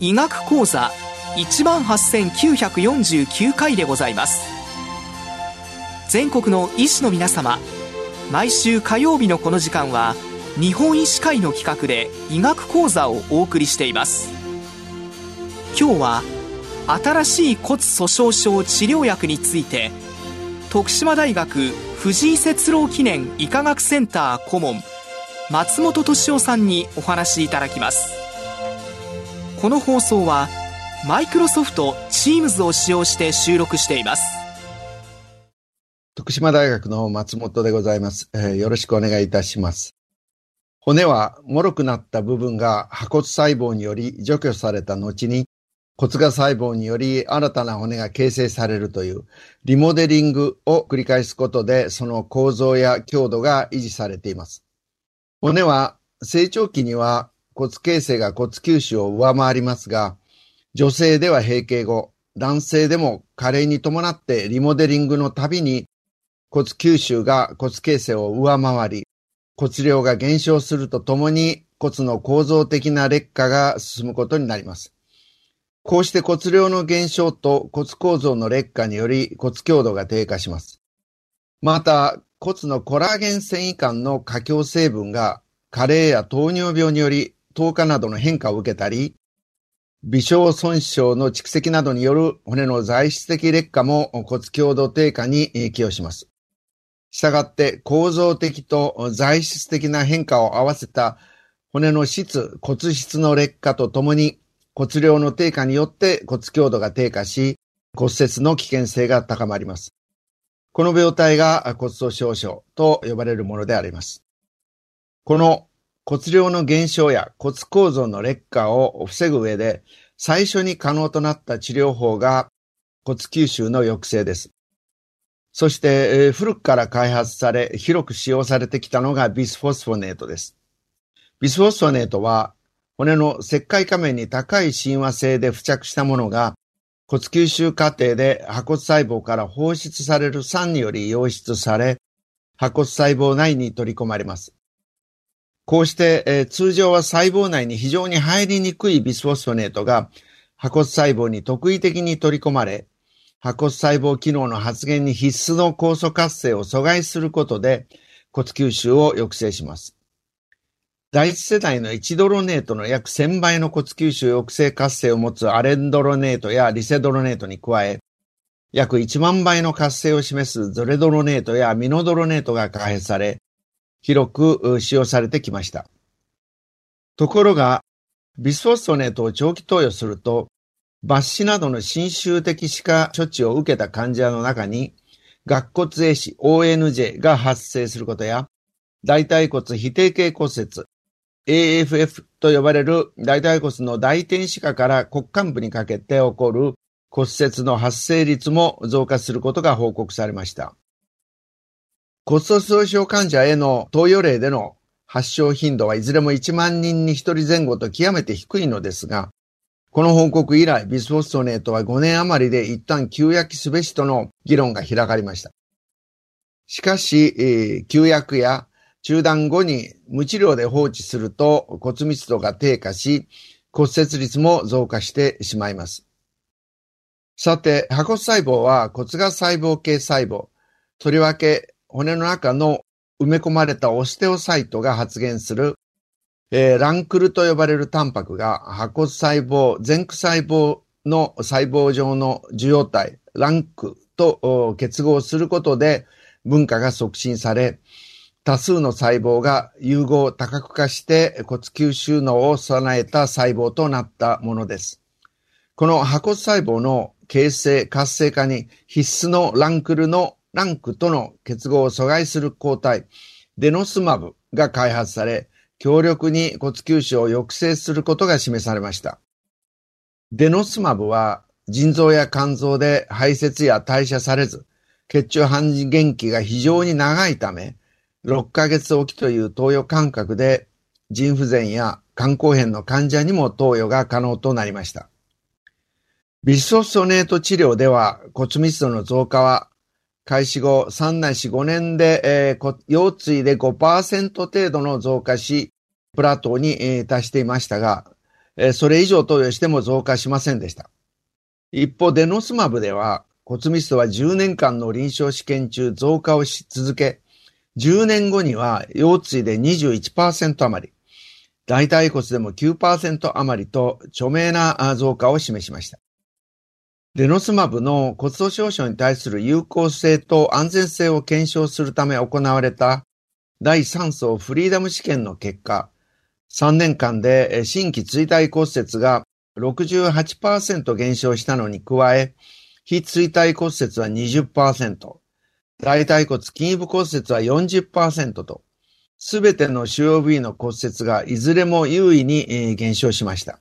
医学講座18,949回でございます。全国の医師の皆様毎週火曜日のこの時間は日本医師会の企画で医学講座をお送りしています。今日は新しい骨粗鬆症治療薬について徳島大学藤井節郎記念医科学センター顧問松本敏夫さんにお話しいただきます。この放送はマイクロソフト Teams を使用して収録しています。徳島大学の松本でございます、えー、よろしくお願いいたします。骨は脆くなった部分が破骨細胞により除去された後に骨芽細胞により新たな骨が形成されるというリモデリングを繰り返すことでその構造や強度が維持されています。骨は成長期には骨形成が骨球腫を上回りますが、女性では閉経後、男性でも加齢に伴ってリモデリングのたびに骨吸収が骨形成を上回り、骨量が減少するとともに骨の構造的な劣化が進むことになります。こうして骨量の減少と骨構造の劣化により骨強度が低下します。また、骨のコラーゲン繊維管の過強成分が加齢や糖尿病により糖化などの変化を受けたり、微小損傷の蓄積などによる骨の材質的劣化も骨強度低下に寄与します。したがって構造的と材質的な変化を合わせた骨の質、骨質の劣化とともに骨量の低下によって骨強度が低下し骨折の危険性が高まります。この病態が骨粗鬆症と呼ばれるものであります。この骨量の減少や骨構造の劣化を防ぐ上で、最初に可能となった治療法が骨吸収の抑制です。そして、古くから開発され、広く使用されてきたのがビスフォスフォネートです。ビスフォスフォネートは、骨の石灰仮面に高い親和性で付着したものが、骨吸収過程で破骨細胞から放出される酸により溶出され、破骨細胞内に取り込まれます。こうして、えー、通常は細胞内に非常に入りにくいビスフォスフォネートが破骨細胞に特異的に取り込まれ、骨細胞機能の発現に必須の酵素活性を阻害することで骨吸収を抑制します。第一世代の1ドロネートの約1000倍の骨吸収抑制活性を持つアレンドロネートやリセドロネートに加え、約1万倍の活性を示すゾレドロネートやミノドロネートが開発され、広く使用されてきました。ところが、ビスフォストネートを長期投与すると、抜歯などの侵襲的歯科処置を受けた患者の中に、顎骨壊死 ONJ が発生することや、大腿骨非定型骨折 AFF と呼ばれる大腿骨の大天歯科から骨幹部にかけて起こる骨折の発生率も増加することが報告されました。骨粗鬆症患者への投与例での発症頻度はいずれも1万人に1人前後と極めて低いのですが、この報告以来、ビスフォストネートは5年余りで一旦休薬すべしとの議論が開かれました。しかし、えー、休薬や中断後に無治療で放置すると骨密度が低下し、骨折率も増加してしまいます。さて、破骨細胞は骨芽細胞系細胞、とりわけ骨の中の埋め込まれたオステオサイトが発現する、えー、ランクルと呼ばれるタンパクが破骨細胞、前駆細胞の細胞上の受容体、ランクと結合することで分化が促進され、多数の細胞が融合多角化して骨球収納を備えた細胞となったものです。この破骨細胞の形成、活性化に必須のランクルのランクとの結合を阻害する抗体、デノスマブが開発され、強力に骨球腫を抑制することが示されました。デノスマブは腎臓や肝臓で排泄や代謝されず、血中半減期が非常に長いため、6ヶ月おきという投与間隔で腎不全や肝硬変の患者にも投与が可能となりました。ビスソソネート治療では骨密度の増加は開始後3ないし5年で、えー、腰椎で5%程度の増加し、プラトーに、えー、達していましたが、えー、それ以上投与しても増加しませんでした。一方、デノスマブでは骨密度は10年間の臨床試験中増加をし続け、10年後には腰椎で21%余り、大腿骨でも9%余りと著名な増加を示しました。デノスマブの骨粗鬆症に対する有効性と安全性を検証するため行われた第3層フリーダム試験の結果、3年間で新規椎体骨折が68%減少したのに加え、非椎体骨折は20%、大腿骨筋部骨折は40%と、すべての主要部位の骨折がいずれも優位に減少しました。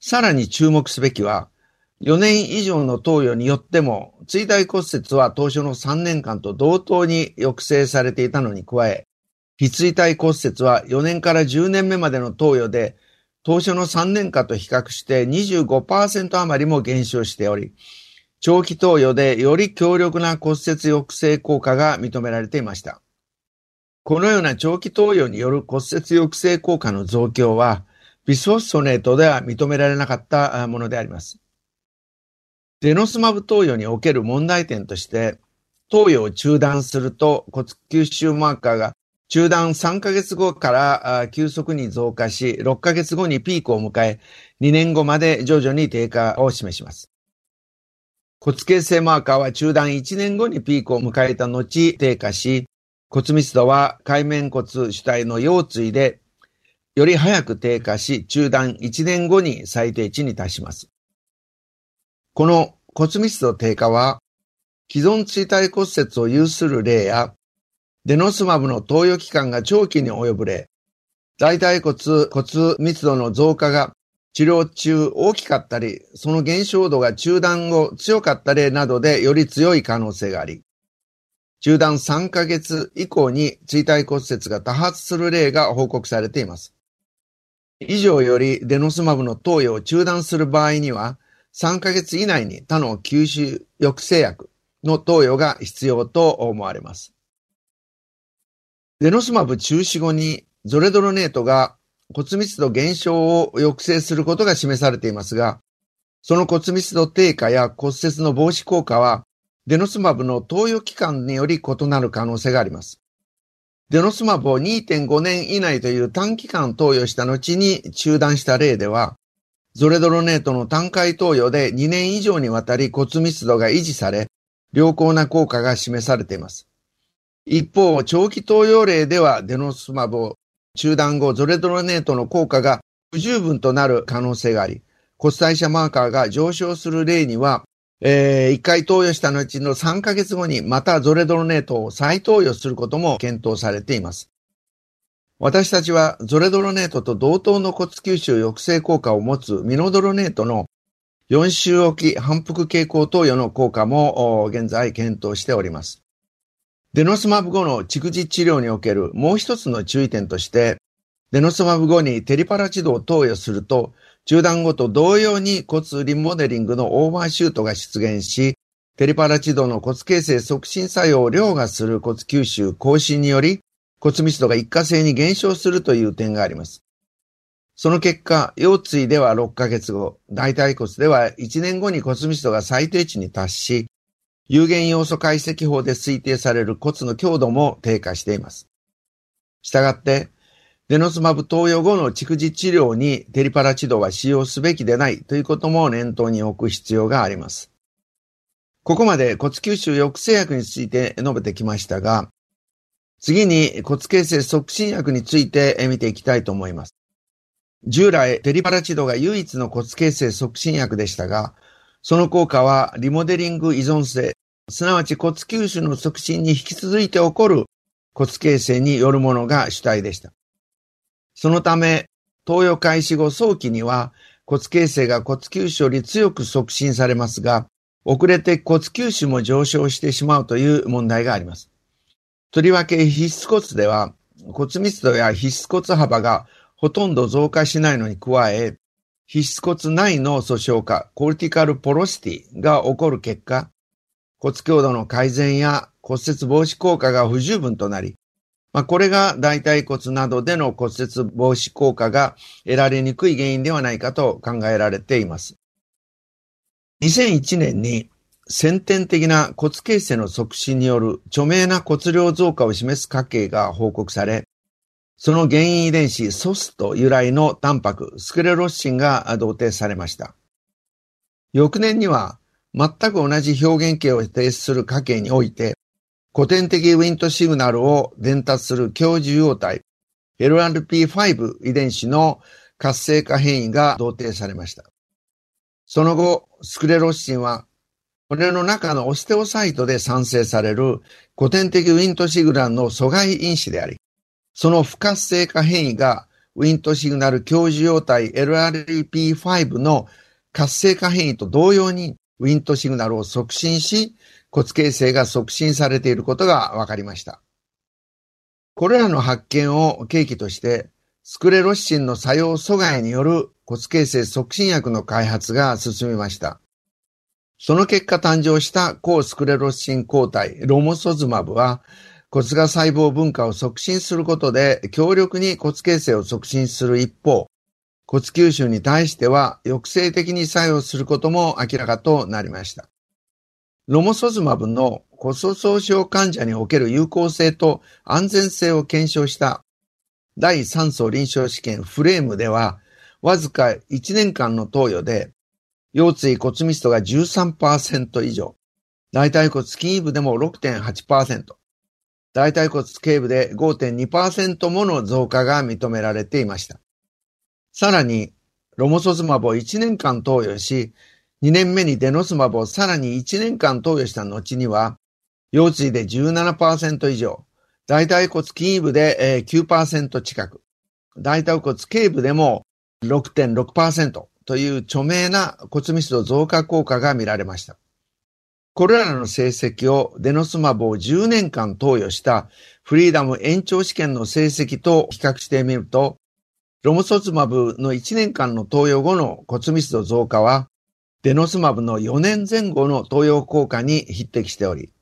さらに注目すべきは、4年以上の投与によっても、椎体骨折は当初の3年間と同等に抑制されていたのに加え、非椎体骨折は4年から10年目までの投与で、当初の3年間と比較して25%余りも減少しており、長期投与でより強力な骨折抑制効果が認められていました。このような長期投与による骨折抑制効果の増強は、ビスフォスソネートでは認められなかったものであります。デノスマブ投与における問題点として、投与を中断すると骨吸収マーカーが中断3ヶ月後から急速に増加し、6ヶ月後にピークを迎え、2年後まで徐々に低下を示します。骨形成マーカーは中断1年後にピークを迎えた後低下し、骨密度は海面骨主体の腰椎でより早く低下し、中断1年後に最低値に達します。この骨密度低下は、既存椎体骨折を有する例や、デノスマブの投与期間が長期に及ぶ例、大腿骨骨密度の増加が治療中大きかったり、その減少度が中断後強かった例などでより強い可能性があり、中断3ヶ月以降に椎体骨折が多発する例が報告されています。以上よりデノスマブの投与を中断する場合には、3ヶ月以内に他の吸収抑制薬の投与が必要と思われます。デノスマブ中止後にゾレドロネートが骨密度減少を抑制することが示されていますが、その骨密度低下や骨折の防止効果は、デノスマブの投与期間により異なる可能性があります。デノスマブを2.5年以内という短期間投与した後に中断した例では、ゾレドロネートの単回投与で2年以上にわたり骨密度が維持され、良好な効果が示されています。一方、長期投与例ではデノスマブを中断後ゾレドロネートの効果が不十分となる可能性があり、骨代謝マーカーが上昇する例には、えー、1回投与した後の3ヶ月後にまたゾレドロネートを再投与することも検討されています。私たちはゾレドロネートと同等の骨吸収抑制効果を持つミノドロネートの4週おき反復傾向投与の効果も現在検討しております。デノスマブ後の蓄実治療におけるもう一つの注意点として、デノスマブ後にテリパラチドを投与すると、中断後と同様に骨リモデリングのオーバーシュートが出現し、テリパラチドの骨形成促進作用を凌駕する骨吸収更新により、骨密度が一過性に減少するという点があります。その結果、腰椎では6ヶ月後、大腿骨では1年後に骨密度が最低値に達し、有限要素解析法で推定される骨の強度も低下しています。したがって、デノスマブ投与後の蓄次治療にテリパラチドは使用すべきでないということも念頭に置く必要があります。ここまで骨吸収抑制薬について述べてきましたが、次に骨形成促進薬について見ていきたいと思います。従来、テリパラチドが唯一の骨形成促進薬でしたが、その効果はリモデリング依存性、すなわち骨吸収の促進に引き続いて起こる骨形成によるものが主体でした。そのため、投与開始後早期には骨形成が骨吸収より強く促進されますが、遅れて骨吸収も上昇してしまうという問題があります。とりわけ必須骨では骨密度や皮質骨幅がほとんど増加しないのに加え、皮質骨内の訴訟化、コルティカルポロシティが起こる結果、骨強度の改善や骨折防止効果が不十分となり、まあ、これが大腿骨などでの骨折防止効果が得られにくい原因ではないかと考えられています。2001年に先天的な骨形成の促進による著名な骨量増加を示す家系が報告され、その原因遺伝子ソスト由来のタンパク、スクレロッシンが同定されました。翌年には、全く同じ表現形を提出する家系において、古典的ウィントシグナルを伝達する強受容体 LRP5 遺伝子の活性化変異が同定されました。その後、スクレロッシンは骨の中のオステオサイトで産生される古典的ウィントシグナルの阻害因子であり、その不活性化変異がウィントシグナル強受容体 LRP5 の活性化変異と同様にウィントシグナルを促進し、骨形成が促進されていることが分かりました。これらの発見を契機として、スクレロッシンの作用阻害による骨形成促進薬の開発が進みました。その結果誕生した抗スクレロシン抗体ロモソズマブは骨が細胞分化を促進することで強力に骨形成を促進する一方、骨吸収に対しては抑制的に作用することも明らかとなりました。ロモソズマブの骨粗鬆症患者における有効性と安全性を検証した第3層臨床試験フレームでは、わずか1年間の投与で、腰椎骨密度が13%以上、大腿骨筋部でも6.8%、大腿骨頸部で5.2%もの増加が認められていました。さらに、ロモソズマブを1年間投与し、2年目にデノスマブをさらに1年間投与した後には、腰椎で17%以上、大腿骨筋部で9%近く、大腿骨頸部でも6.6%という著名な骨密度増加効果が見られました。これらの成績をデノスマブを10年間投与したフリーダム延長試験の成績と比較してみると、ロモソツマブの1年間の投与後の骨密度増加は、デノスマブの4年前後の投与効果に匹敵しており、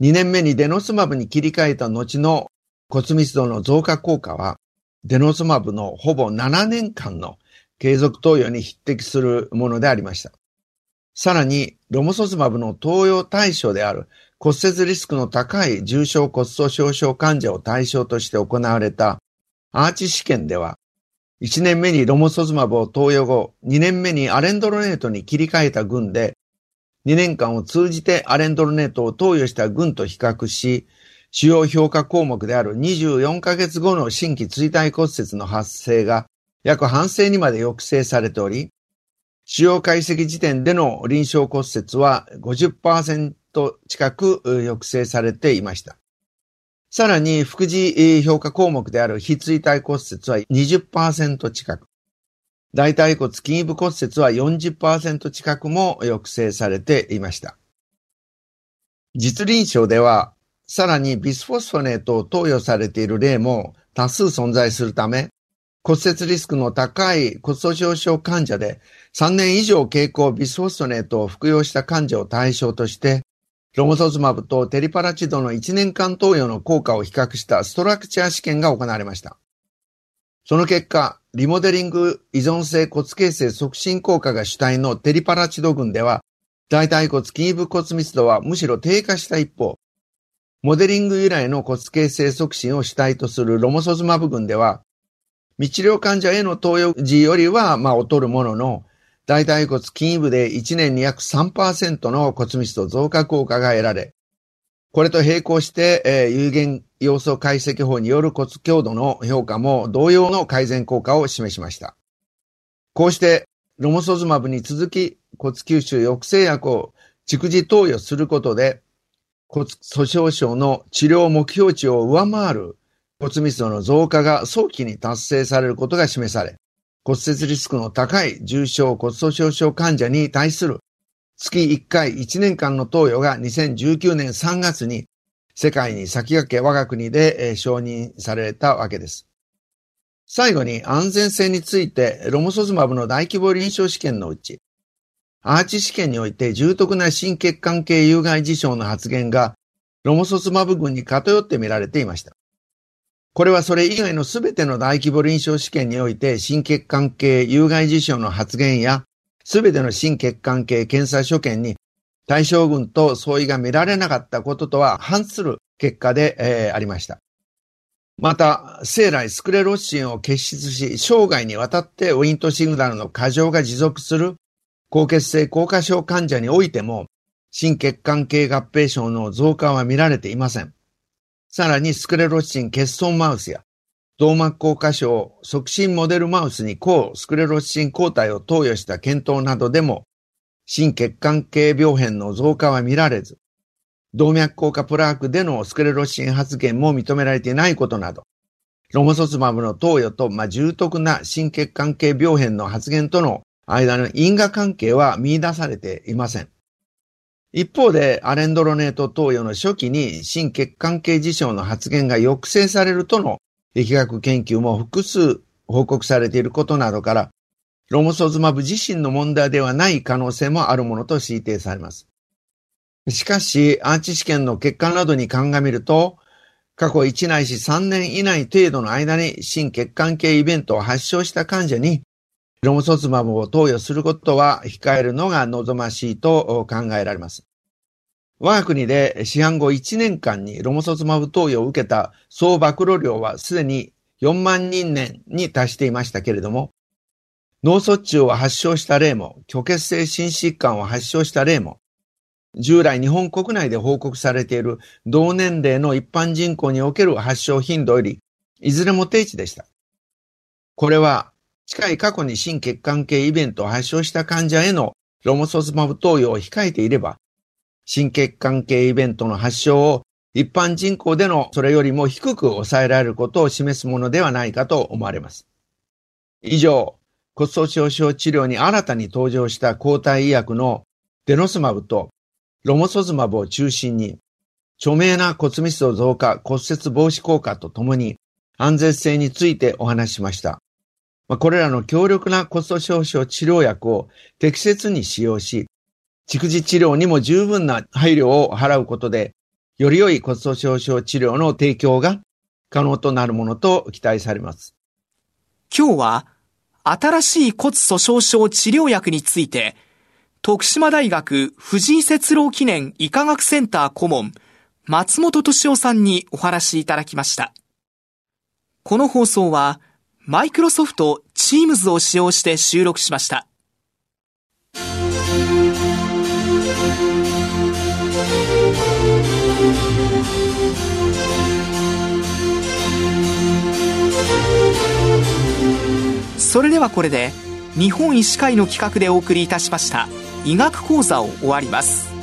2年目にデノスマブに切り替えた後の骨密度の増加効果は、デノスマブのほぼ7年間の継続投与に匹敵するものでありました。さらに、ロモソズマブの投与対象である骨折リスクの高い重症骨粗鬆症患者を対象として行われたアーチ試験では、1年目にロモソズマブを投与後、2年目にアレンドロネートに切り替えた群で、2年間を通じてアレンドロネートを投与した群と比較し、主要評価項目である24ヶ月後の新規椎体骨折の発生が約半生にまで抑制されており、主要解析時点での臨床骨折は50%近く抑制されていました。さらに、副次評価項目である非椎体骨折は20%近く、大腿骨筋部骨折は40%近くも抑制されていました。実臨床では、さらにビスフォスフォネートを投与されている例も多数存在するため、骨折リスクの高い骨粗鬆症患者で3年以上経口ビスフォストネートを服用した患者を対象として、ロモソズマブとテリパラチドの1年間投与の効果を比較したストラクチャー試験が行われました。その結果、リモデリング依存性骨形成促進効果が主体のテリパラチド群では、大腿骨筋部骨密度はむしろ低下した一方、モデリング由来の骨形成促進を主体とするロモソズマブ群では、未治療患者への投与時よりは、まあ、劣るものの、大腿骨筋部で1年に約3%の骨密度増加効果が得られ、これと並行して、えー、有限要素解析法による骨強度の評価も同様の改善効果を示しました。こうして、ロモソズマブに続き骨吸収抑制薬を逐次投与することで、骨粗鬆症の治療目標値を上回る骨密度の増加が早期に達成されることが示され、骨折リスクの高い重症骨粗鬆症患者に対する月1回1年間の投与が2019年3月に世界に先駆け我が国で承認されたわけです。最後に安全性についてロモソズマブの大規模臨床試験のうち、アーチ試験において重篤な心血管系有害事象の発現がロモソズマブ群に偏って見られていました。これはそれ以外のすべての大規模臨床試験において心血管系有害事象の発現やすべての心血管系検査所見に対象群と相違が見られなかったこととは反する結果で、えー、ありました。また、生来スクレロッシンを結出し、生涯にわたってウィントシグナルの過剰が持続する高血性高化症患者においても、心血管系合併症の増加は見られていません。さらにスクレロシン欠損マウスや動脈硬化症促進モデルマウスに抗スクレロシン抗体を投与した検討などでも心血管系病変の増加は見られず、動脈硬化プラークでのスクレロシン発現も認められていないことなど、ロモソスマブの投与と、まあ、重篤な心血管系病変の発現との間の因果関係は見出されていません。一方で、アレンドロネート投与の初期に心血管系事象の発現が抑制されるとの疫学研究も複数報告されていることなどから、ロモソズマブ自身の問題ではない可能性もあるものと推定されます。しかし、アーチ試験の結果などに鑑みると、過去1ないし3年以内程度の間に心血管系イベントを発症した患者にロモソツマブを投与することは控えるのが望ましいと考えられます。我が国で市販後1年間にロモソツマブ投与を受けた総暴露量はすでに4万人年に達していましたけれども、脳卒中を発症した例も、虚血性心疾患を発症した例も、従来日本国内で報告されている同年齢の一般人口における発症頻度より、いずれも低値でした。これは近い過去に心血管系イベントを発症した患者へのロモソスマブ投与を控えていれば、心血管系イベントの発症を一般人口でのそれよりも低く抑えられることを示すものではないかと思われます。以上、骨粗鬆症治療に新たに登場した抗体医薬のデノスマブとロモソズマブを中心に、著名な骨密度増加骨折防止効果とともに安全性についてお話しました。まあ、これらの強力な骨粗鬆症治療薬を適切に使用し、蓄次治療にも十分な配慮を払うことで、より良い骨粗鬆症治療の提供が可能となるものと期待されます。今日は、新しい骨粗鬆症治療薬について、徳島大学藤井節郎記念医科学センター顧問、松本敏夫さんにお話しいただきました。この放送は、マイクロソフト Teams を使用して収録しました。それではこれで日本医師会の企画でお送りいたしました医学講座を終わります